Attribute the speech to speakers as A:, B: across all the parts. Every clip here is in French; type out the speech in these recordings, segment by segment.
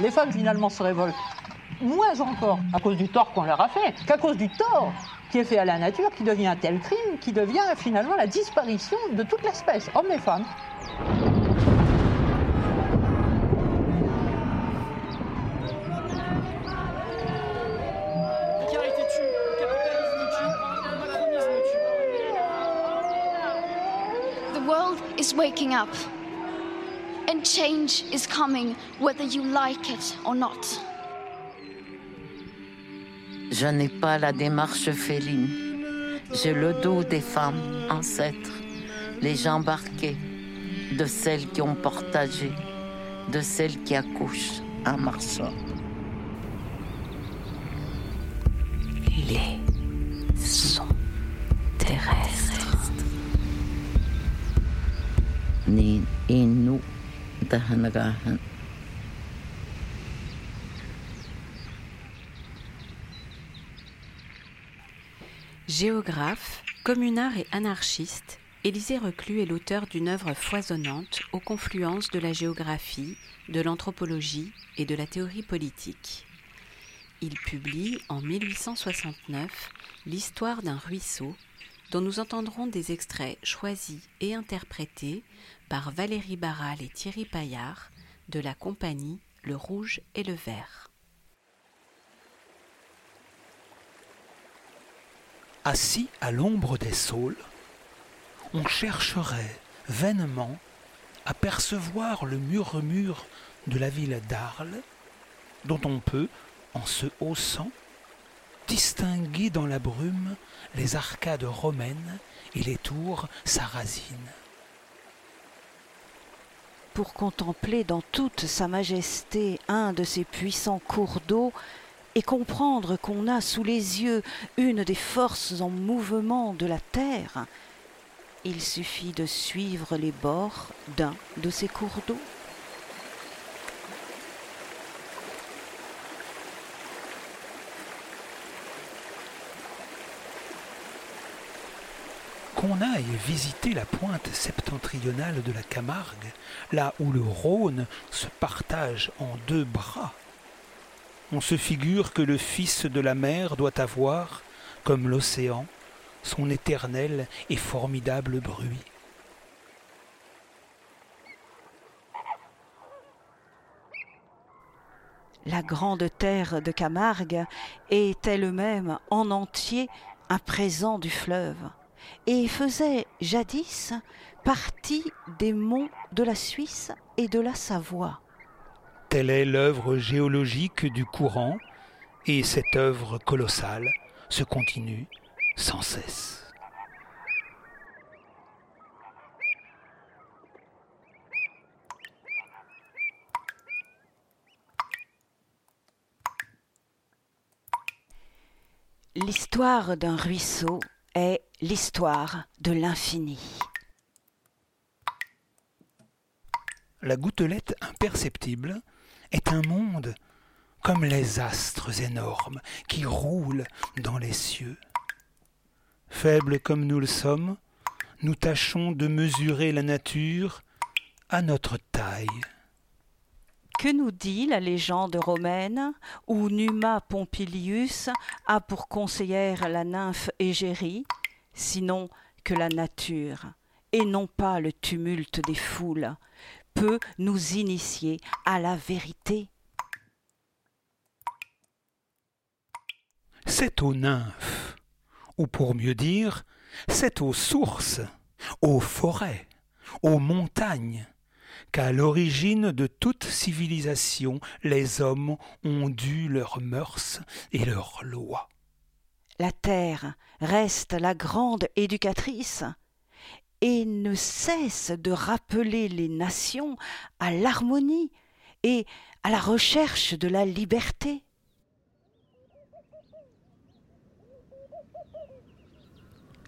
A: Les femmes finalement se révoltent moins encore à cause du tort qu'on leur a fait qu'à cause du tort qui est fait à la nature, qui devient un tel crime, qui devient finalement la disparition de toute l'espèce, hommes et femmes.
B: The world is waking up. Change is coming whether you like it or not.
C: Je n'ai pas la démarche féline. J'ai le dos des femmes ancêtres, les jambes arquées, de celles qui ont partagé, de celles qui accouchent en marchant. Les sons terrestres. Ni
D: Géographe, communard et anarchiste, Élisée Reclus est l'auteur d'une œuvre foisonnante aux confluences de la géographie, de l'anthropologie et de la théorie politique. Il publie en 1869 L'histoire d'un ruisseau, dont nous entendrons des extraits choisis et interprétés par Valérie Barral et Thierry Paillard de la compagnie Le Rouge et le Vert.
E: Assis à l'ombre des saules, on chercherait vainement à percevoir le murmure de la ville d'Arles, dont on peut, en se haussant, distinguer dans la brume les arcades romaines et les tours sarrasines.
F: Pour contempler dans toute sa majesté un de ces puissants cours d'eau, et comprendre qu'on a sous les yeux une des forces en mouvement de la Terre, il suffit de suivre les bords d'un de ces cours d'eau.
E: Qu'on aille visiter la pointe septentrionale de la Camargue, là où le Rhône se partage en deux bras, on se figure que le Fils de la mer doit avoir, comme l'océan, son éternel et formidable bruit.
F: La grande terre de Camargue est elle-même en entier un présent du fleuve et faisait jadis partie des monts de la Suisse et de la Savoie.
E: Telle est l'œuvre géologique du courant, et cette œuvre colossale se continue sans cesse.
F: L'histoire d'un ruisseau l'histoire de l'infini.
E: La gouttelette imperceptible est un monde comme les astres énormes qui roulent dans les cieux. Faibles comme nous le sommes, nous tâchons de mesurer la nature à notre taille.
F: Que nous dit la légende romaine où Numa Pompilius a pour conseillère la nymphe Égérie, sinon que la nature, et non pas le tumulte des foules, peut nous initier à la vérité
E: C'est aux nymphes, ou pour mieux dire, c'est aux sources, aux forêts, aux montagnes, qu'à l'origine de toute civilisation les hommes ont dû leurs mœurs et leurs lois.
F: La terre reste la grande éducatrice et ne cesse de rappeler les nations à l'harmonie et à la recherche de la liberté.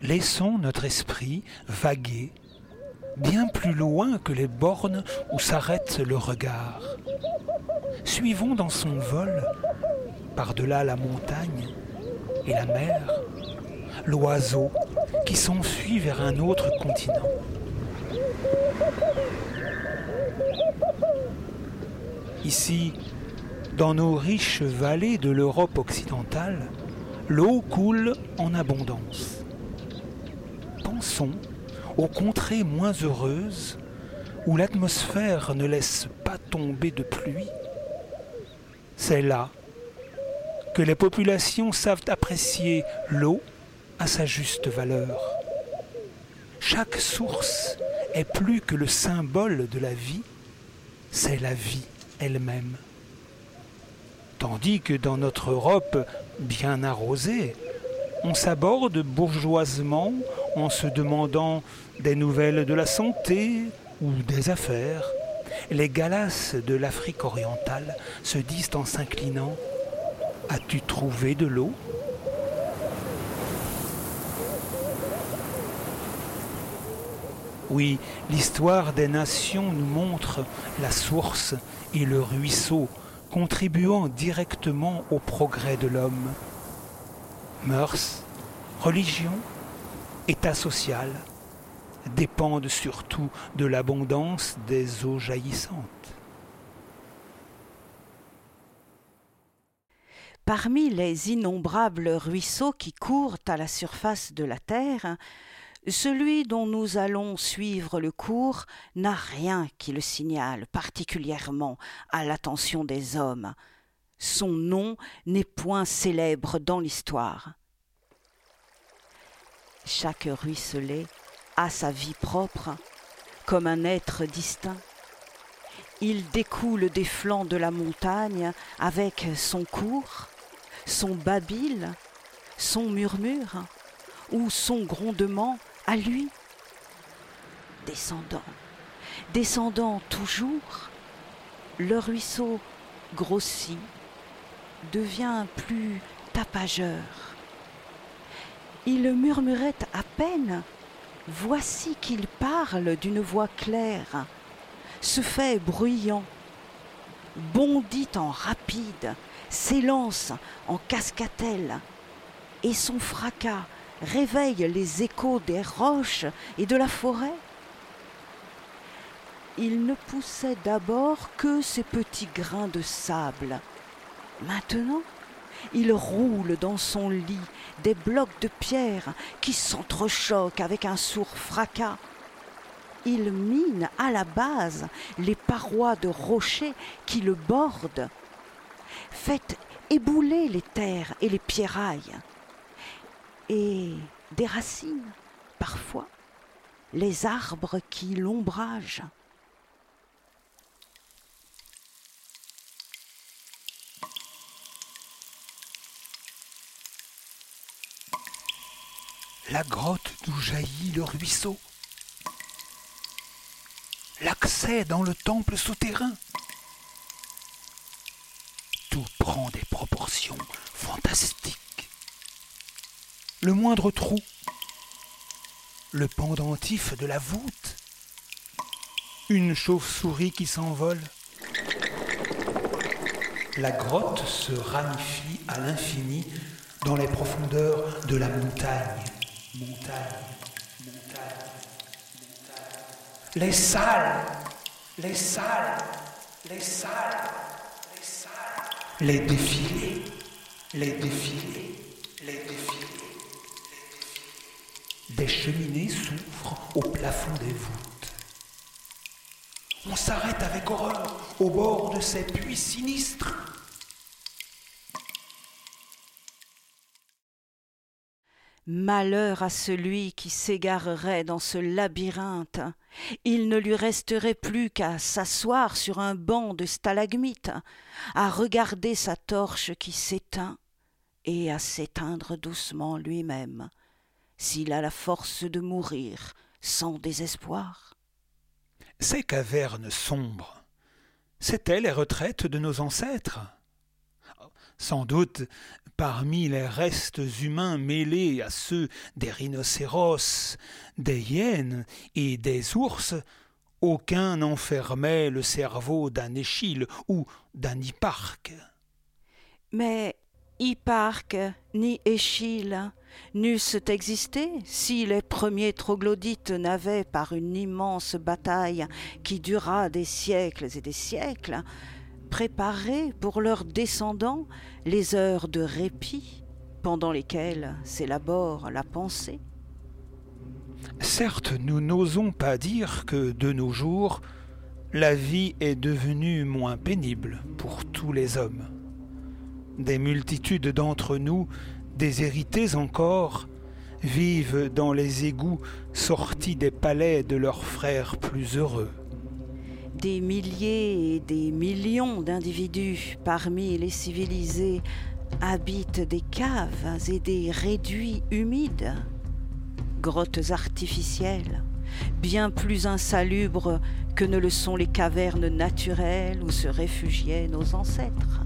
E: Laissons notre esprit vaguer bien plus loin que les bornes où s'arrête le regard. Suivons dans son vol, par-delà la montagne et la mer, l'oiseau qui s'enfuit vers un autre continent. Ici, dans nos riches vallées de l'Europe occidentale, l'eau coule en abondance. Pensons aux contrées moins heureuses où l'atmosphère ne laisse pas tomber de pluie. C'est là que les populations savent apprécier l'eau à sa juste valeur. Chaque source est plus que le symbole de la vie, c'est la vie elle-même. Tandis que dans notre Europe bien arrosée, on s'aborde bourgeoisement en se demandant des nouvelles de la santé ou des affaires. Les galas de l'Afrique orientale se disent en s'inclinant As-tu trouvé de l'eau? Oui, l'histoire des nations nous montre la source et le ruisseau contribuant directement au progrès de l'homme. Mœurs, religion, état social dépendent surtout de l'abondance des eaux jaillissantes.
F: Parmi les innombrables ruisseaux qui courent à la surface de la terre, celui dont nous allons suivre le cours n'a rien qui le signale particulièrement à l'attention des hommes. Son nom n'est point célèbre dans l'histoire. Chaque ruisselet a sa vie propre, comme un être distinct. Il découle des flancs de la montagne avec son cours, son babil, son murmure ou son grondement à lui. Descendant, descendant toujours, le ruisseau grossit, devient plus tapageur. Il murmurait à peine, voici qu'il parle d'une voix claire, se fait bruyant, bondit en rapide, s'élance en cascatelle, et son fracas réveille les échos des roches et de la forêt. Il ne poussait d'abord que ces petits grains de sable. Maintenant, il roule dans son lit des blocs de pierre qui s'entrechoquent avec un sourd fracas. Il mine à la base les parois de rochers qui le bordent. Faites ébouler les terres et les pierrailles et des racines, parfois, les arbres qui l'ombragent.
E: La grotte d'où jaillit le ruisseau. L'accès dans le temple souterrain. Prend des proportions fantastiques le moindre trou, le pendentif de la voûte, une chauve-souris qui s'envole. La grotte se ramifie à l'infini dans les profondeurs de la montagne. Montagne, montagne, montagne. Les salles, les salles, les salles. Les défilés, les défilés, les défilés. Des cheminées s'ouvrent au plafond des voûtes. On s'arrête avec horreur au bord de ces puits sinistres.
F: Malheur à celui qui s'égarerait dans ce labyrinthe. Il ne lui resterait plus qu'à s'asseoir sur un banc de stalagmites, à regarder sa torche qui s'éteint et à s'éteindre doucement lui-même s'il a la force de mourir sans désespoir.
E: Ces cavernes sombres, c'étaient les retraites de nos ancêtres. Sans doute, parmi les restes humains mêlés à ceux des rhinocéros, des hyènes et des ours, aucun n'enfermait le cerveau d'un échille ou d'un hipparque.
F: Mais hipparque ni échille n'eussent existé si les premiers troglodytes n'avaient, par une immense bataille qui dura des siècles et des siècles,
G: préparer pour leurs descendants les heures de répit pendant lesquelles s'élabore la pensée
E: Certes, nous n'osons pas dire que de nos jours, la vie est devenue moins pénible pour tous les hommes. Des multitudes d'entre nous, déshérités encore, vivent dans les égouts sortis des palais de leurs frères plus heureux.
G: Des milliers et des millions d'individus parmi les civilisés habitent des caves et des réduits humides, grottes artificielles, bien plus insalubres que ne le sont les cavernes naturelles où se réfugiaient nos ancêtres.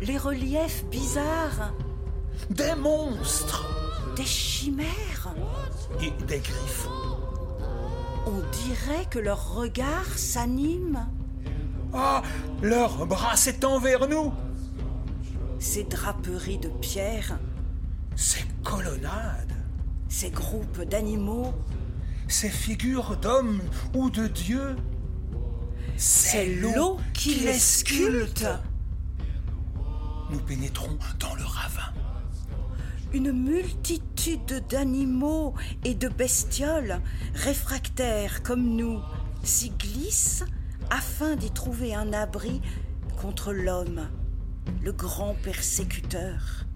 G: Les reliefs bizarres.
E: Des monstres.
G: Des chimères.
E: Et des griffes.
G: On dirait que leur regard s'anime.
E: Ah, leur bras s'étend vers nous.
G: Ces draperies de pierre.
E: Ces colonnades.
G: Ces groupes d'animaux.
E: Ces figures d'hommes ou de dieux.
G: C'est l'eau qui les sculpte
E: nous pénétrons dans le ravin.
G: Une multitude d'animaux et de bestioles, réfractaires comme nous, s'y glissent afin d'y trouver un abri contre l'homme, le grand persécuteur.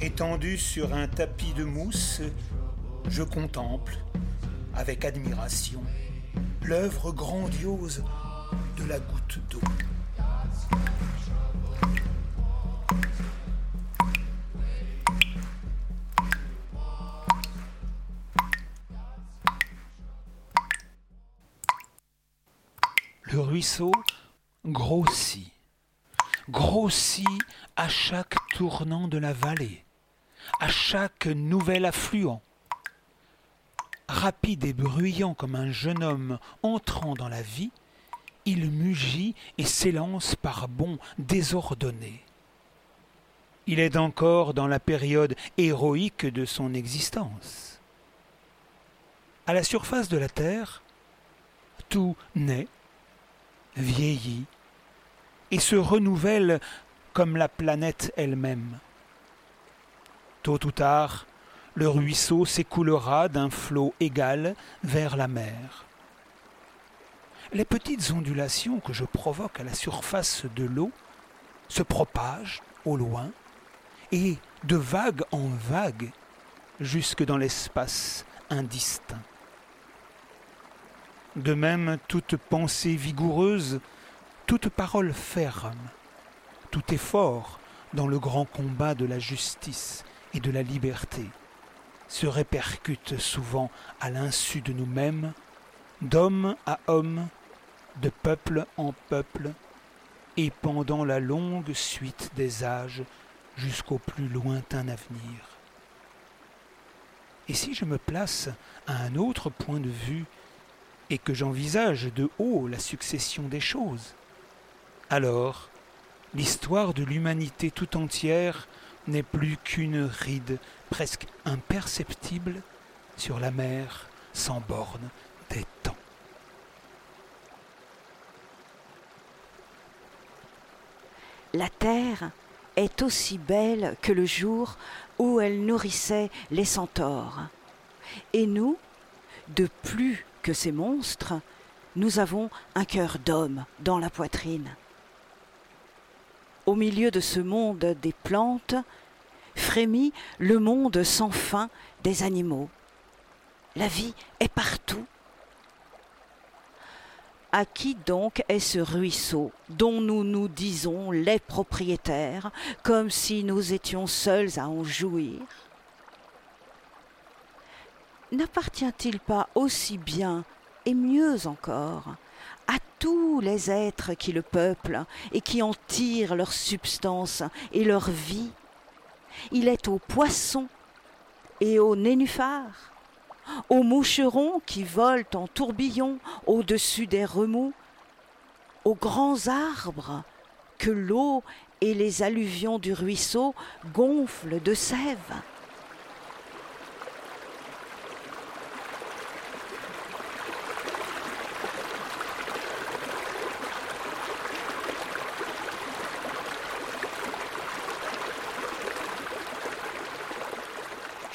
E: Étendu sur un tapis de mousse, je contemple, avec admiration, l'œuvre grandiose de la goutte d'eau. Le ruisseau grossit, grossit à chaque tournant de la vallée, à chaque nouvel affluent, Rapide et bruyant comme un jeune homme entrant dans la vie, il mugit et s'élance par bonds désordonnés. Il est encore dans la période héroïque de son existence. À la surface de la terre, tout naît, vieillit et se renouvelle comme la planète elle-même. Tôt ou tard, le ruisseau s'écoulera d'un flot égal vers la mer. Les petites ondulations que je provoque à la surface de l'eau se propagent au loin et de vague en vague jusque dans l'espace indistinct. De même, toute pensée vigoureuse, toute parole ferme, tout effort dans le grand combat de la justice et de la liberté se répercute souvent à l'insu de nous-mêmes, d'homme à homme, de peuple en peuple, et pendant la longue suite des âges jusqu'au plus lointain avenir. Et si je me place à un autre point de vue et que j'envisage de haut la succession des choses, alors l'histoire de l'humanité tout entière n'est plus qu'une ride presque imperceptible sur la mer sans borne des temps.
F: La terre est aussi belle que le jour où elle nourrissait les centaures. Et nous, de plus que ces monstres, nous avons un cœur d'homme dans la poitrine. Au milieu de ce monde des plantes, frémit le monde sans fin des animaux. La vie est partout. À qui donc est ce ruisseau dont nous nous disons les propriétaires, comme si nous étions seuls à en jouir? N'appartient-il pas aussi bien et mieux encore tous les êtres qui le peuplent et qui en tirent leur substance et leur vie Il est aux poissons et aux nénuphars aux moucherons qui volent en tourbillon au-dessus des remous, aux grands arbres que l'eau et les alluvions du ruisseau gonflent de sève.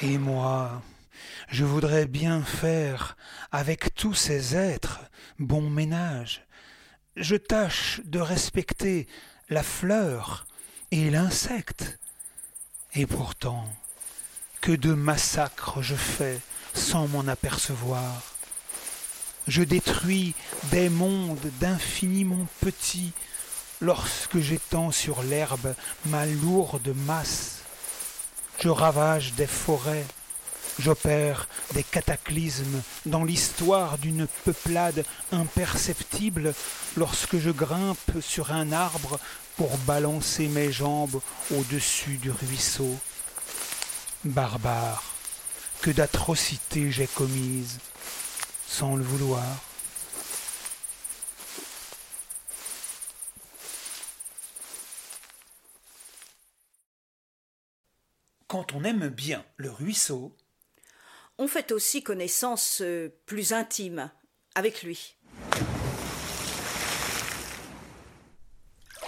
E: Et moi, je voudrais bien faire avec tous ces êtres bon ménage. Je tâche de respecter la fleur et l'insecte. Et pourtant, que de massacres je fais sans m'en apercevoir. Je détruis des mondes d'infiniment petits lorsque j'étends sur l'herbe ma lourde masse. Je ravage des forêts J'opère des cataclysmes dans l'histoire d'une peuplade imperceptible lorsque je grimpe sur un arbre pour balancer mes jambes au-dessus du ruisseau. Barbare, que d'atrocités j'ai commises sans le vouloir. Quand on aime bien le ruisseau,
F: on fait aussi connaissance euh, plus intime avec lui.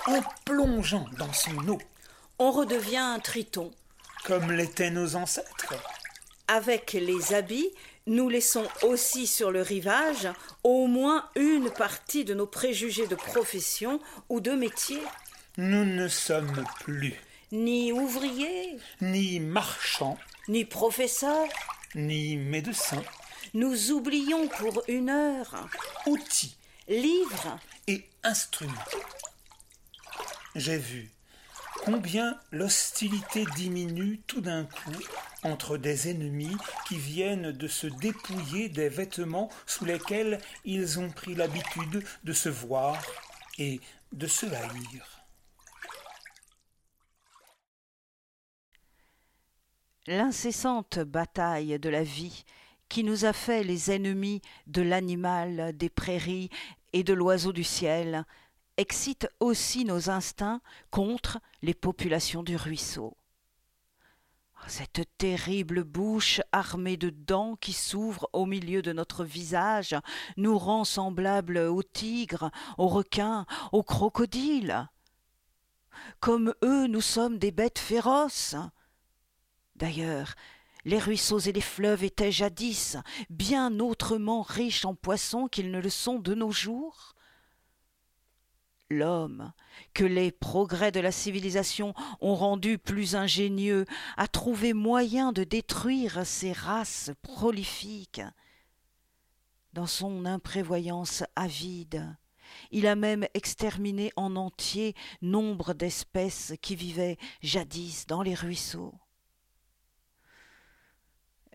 E: En plongeant dans son eau,
F: on redevient un triton.
E: Comme l'étaient nos ancêtres.
F: Avec les habits, nous laissons aussi sur le rivage au moins une partie de nos préjugés de profession ou de métier.
E: Nous ne sommes plus
F: ni ouvriers,
E: ni marchands,
F: ni professeurs,
E: ni médecin.
F: Nous oublions pour une heure
E: outils,
F: livres
E: et instruments. J'ai vu combien l'hostilité diminue tout d'un coup entre des ennemis qui viennent de se dépouiller des vêtements sous lesquels ils ont pris l'habitude de se voir et de se haïr.
F: L'incessante bataille de la vie qui nous a fait les ennemis de l'animal des prairies et de l'oiseau du ciel excite aussi nos instincts contre les populations du ruisseau. Cette terrible bouche armée de dents qui s'ouvre au milieu de notre visage nous rend semblables aux tigres, aux requins, aux crocodiles. Comme eux, nous sommes des bêtes féroces. D'ailleurs, les ruisseaux et les fleuves étaient jadis bien autrement riches en poissons qu'ils ne le sont de nos jours. L'homme, que les progrès de la civilisation ont rendu plus ingénieux, a trouvé moyen de détruire ces races prolifiques. Dans son imprévoyance avide, il a même exterminé en entier nombre d'espèces qui vivaient jadis dans les ruisseaux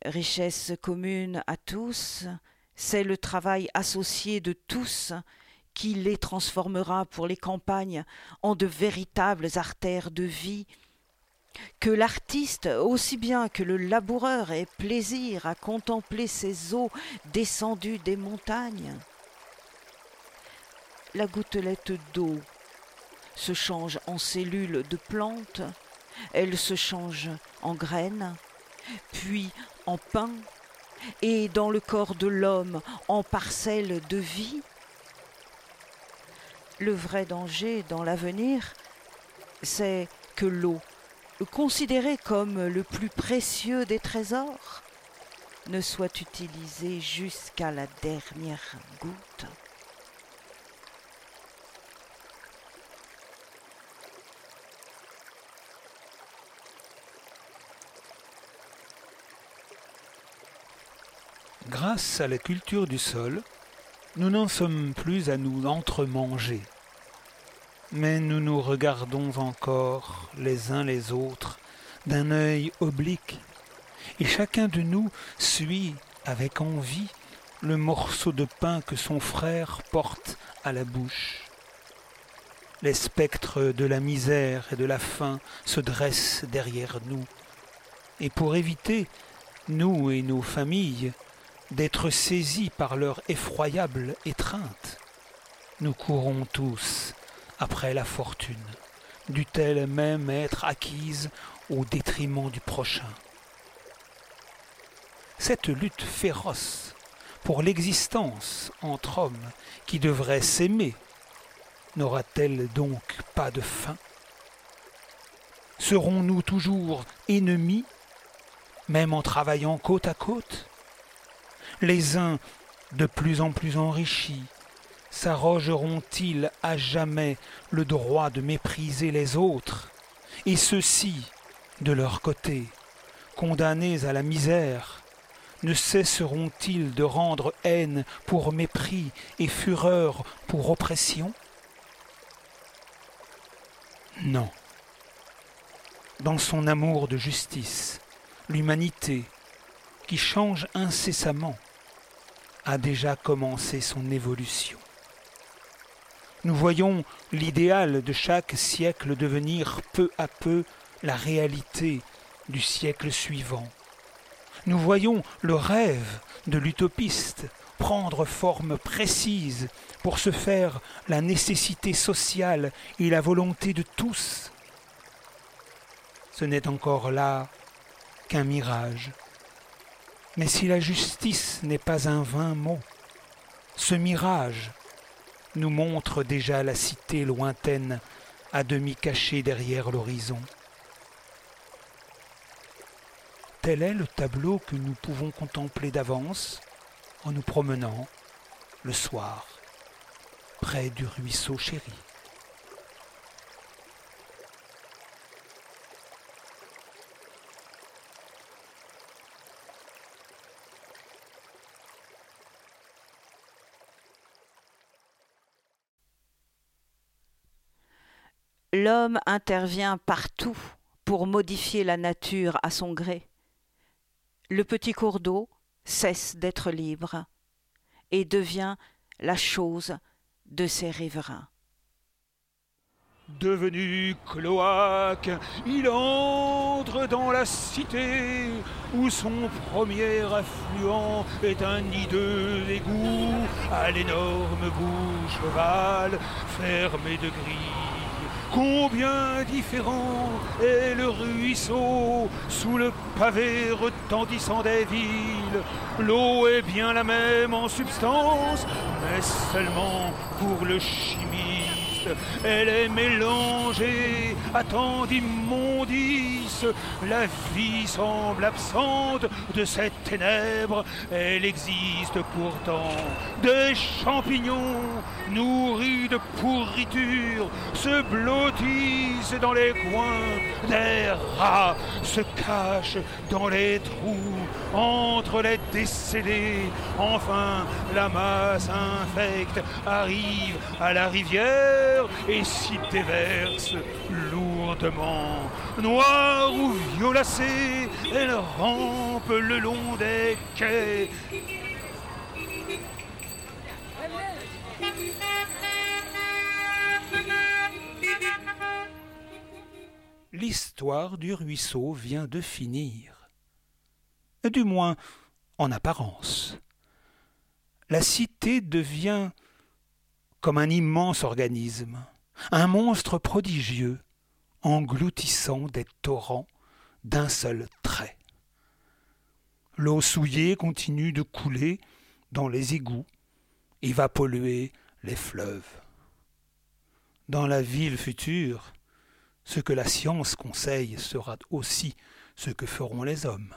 F: richesse commune à tous, c'est le travail associé de tous qui les transformera pour les campagnes en de véritables artères de vie, que l'artiste aussi bien que le laboureur ait plaisir à contempler ces eaux descendues des montagnes. La gouttelette d'eau se change en cellules de plantes, elle se change en graines, puis en pain, et dans le corps de l'homme en parcelles de vie Le vrai danger dans l'avenir, c'est que l'eau, considérée comme le plus précieux des trésors, ne soit utilisée jusqu'à la dernière goutte.
E: Grâce à la culture du sol, nous n'en sommes plus à nous entremanger, mais nous nous regardons encore les uns les autres d'un œil oblique, et chacun de nous suit avec envie le morceau de pain que son frère porte à la bouche. Les spectres de la misère et de la faim se dressent derrière nous, et pour éviter, nous et nos familles, d'être saisis par leur effroyable étreinte. Nous courons tous après la fortune, dût-elle même être acquise au détriment du prochain. Cette lutte féroce pour l'existence entre hommes qui devraient s'aimer n'aura-t-elle donc pas de fin? Serons-nous toujours ennemis, même en travaillant côte à côte? Les uns, de plus en plus enrichis, s'arrogeront-ils à jamais le droit de mépriser les autres, et ceux-ci, de leur côté, condamnés à la misère, ne cesseront-ils de rendre haine pour mépris et fureur pour oppression? Non. Dans son amour de justice, l'humanité, qui change incessamment, a déjà commencé son évolution. Nous voyons l'idéal de chaque siècle devenir peu à peu la réalité du siècle suivant. Nous voyons le rêve de l'utopiste prendre forme précise pour se faire la nécessité sociale et la volonté de tous. Ce n'est encore là qu'un mirage mais si la justice n'est pas un vain mot, ce mirage nous montre déjà la cité lointaine à demi cachée derrière l'horizon. Tel est le tableau que nous pouvons contempler d'avance en nous promenant le soir près du ruisseau chéri.
F: L'homme intervient partout pour modifier la nature à son gré. le petit cours d'eau cesse d'être libre et devient la chose de ses riverains.
E: Devenu cloaque, il entre dans la cité où son premier affluent est un hideux égout à l'énorme bouche ovale fermée de grilles. Combien différent est le ruisseau sous le pavé retentissant des villes. L'eau est bien la même en substance, mais seulement pour le chimie elle est mélangée à tant d'immondices. La vie semble absente de cette ténèbres, elle existe pourtant. Des champignons nourris de pourriture se blottissent dans les coins, des rats se cachent dans les trous, entre les décédés. Enfin, la masse infecte arrive à la rivière et s'y déverse lourdement. Noire ou violacée, elle rampe le long des quais. L'histoire du ruisseau vient de finir. Du moins, en apparence. La cité devient comme un immense organisme, un monstre prodigieux, engloutissant des torrents d'un seul trait. L'eau souillée continue de couler dans les égouts et va polluer les fleuves. Dans la ville future, ce que la science conseille sera aussi ce que feront les hommes.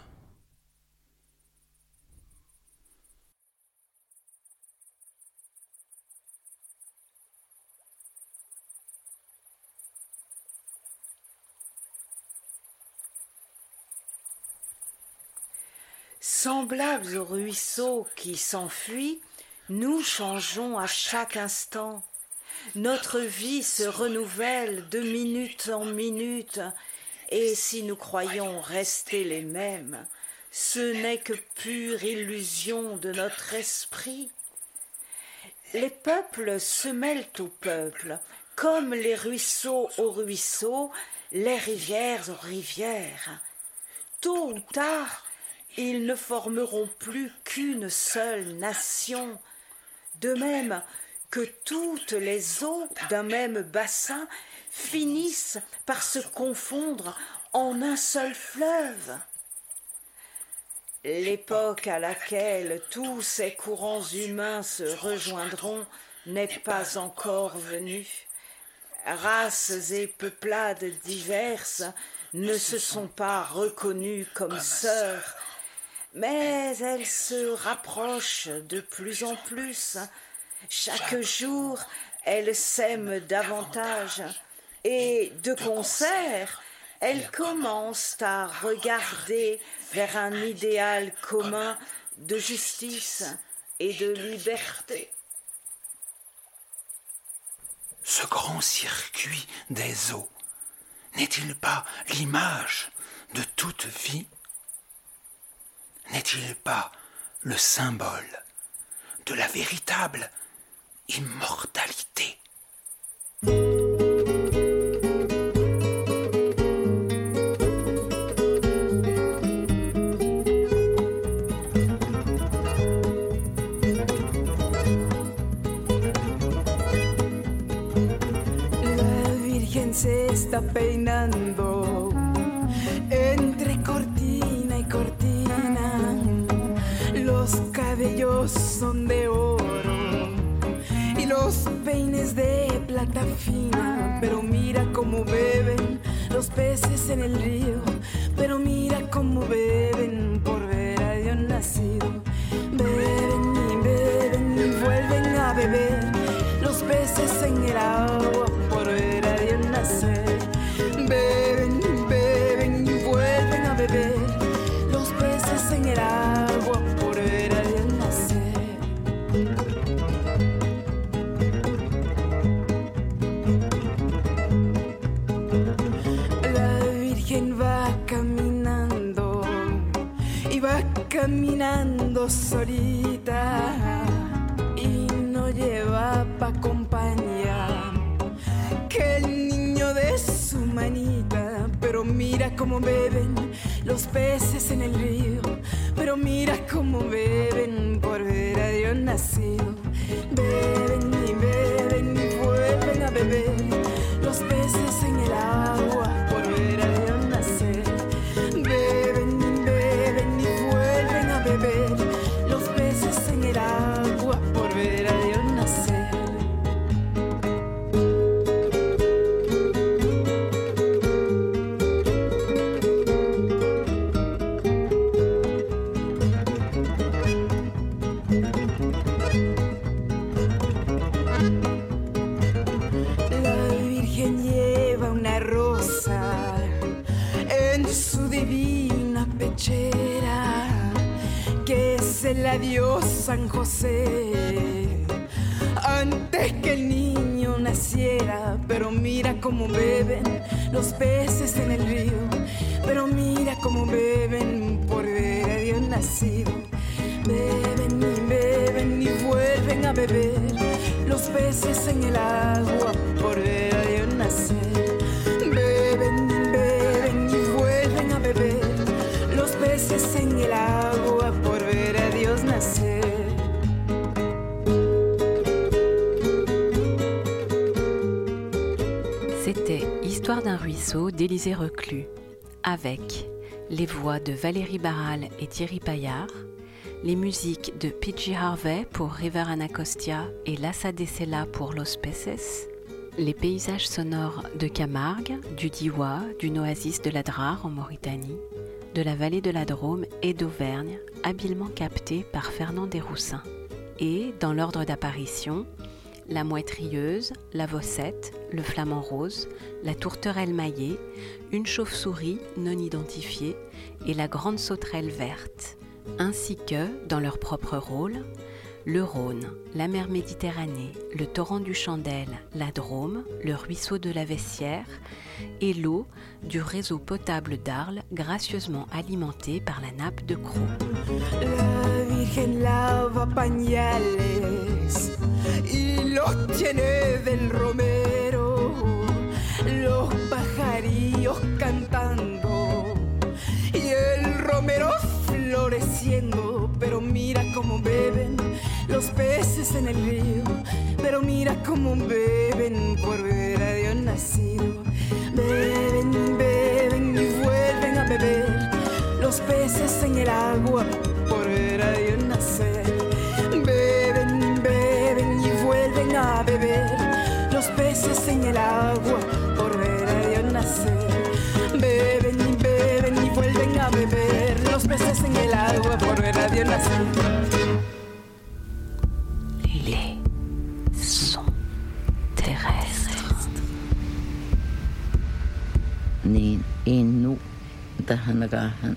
F: Semblables au ruisseau qui s'enfuit, nous changeons à chaque instant. Notre vie se renouvelle de minute en minute, et si nous croyons rester les mêmes, ce n'est que pure illusion de notre esprit. Les peuples se mêlent aux peuples, comme les ruisseaux aux ruisseaux, les rivières aux rivières. Tôt ou tard, ils ne formeront plus qu'une seule nation, de même que toutes les eaux d'un même bassin finissent par se confondre en un seul fleuve. L'époque à laquelle tous ces courants humains se rejoindront n'est pas encore venue. Races et peuplades diverses ne se sont pas reconnues comme sœurs mais elle se rapproche de plus en plus. Chaque jour, elle s'aime davantage et de concert, elles commencent à regarder vers un idéal commun de justice et de liberté.
E: Ce grand circuit des eaux n'est-il pas l'image de toute vie? N'est-il pas le symbole de la véritable immortalité?
H: Los cabellos son de oro y los peines de plata fina. Pero mira cómo beben los peces en el río. Pero mira cómo beben por ver a Dios nacido. Beben y beben y vuelven a beber los peces en el agua caminando solita y no lleva pa' compañía que el niño de su manita. Pero mira cómo beben los peces en el río, pero mira cómo beben por ver a Dios nacido.
D: Ruisseau d'Élisée Reclus, avec les voix de Valérie Barral et Thierry Paillard, les musiques de Pidgey Harvey pour River Anacostia et Lassa Dessela pour Los Peces, les paysages sonores de Camargue, du Diwa, d'une oasis de la Drare en Mauritanie, de la vallée de la Drôme et d'Auvergne, habilement captés par Fernand Desroussins. Et, dans l'ordre d'apparition, la moitrieuse, la vossette, le flamant rose, la tourterelle maillée, une chauve-souris non identifiée et la grande sauterelle verte, ainsi que, dans leur propre rôle, le Rhône, la mer Méditerranée, le torrent du Chandel, la Drôme, le ruisseau de la Vessière et l'eau du réseau potable d'Arles gracieusement alimenté par la nappe de Croix.
H: Tiene del romero, los pajarillos cantando y el romero floreciendo. Pero mira cómo beben los peces en el río, pero mira cómo beben por ver a Dios nacido. Beben, beben y vuelven a beber los peces en el agua peces en el agua por ver a Dios nacer. Beben y beben y vuelven a beber los peces en el agua por ver a Dios nacer.
D: Les sons terrestres.
C: Niin innu tähän rahan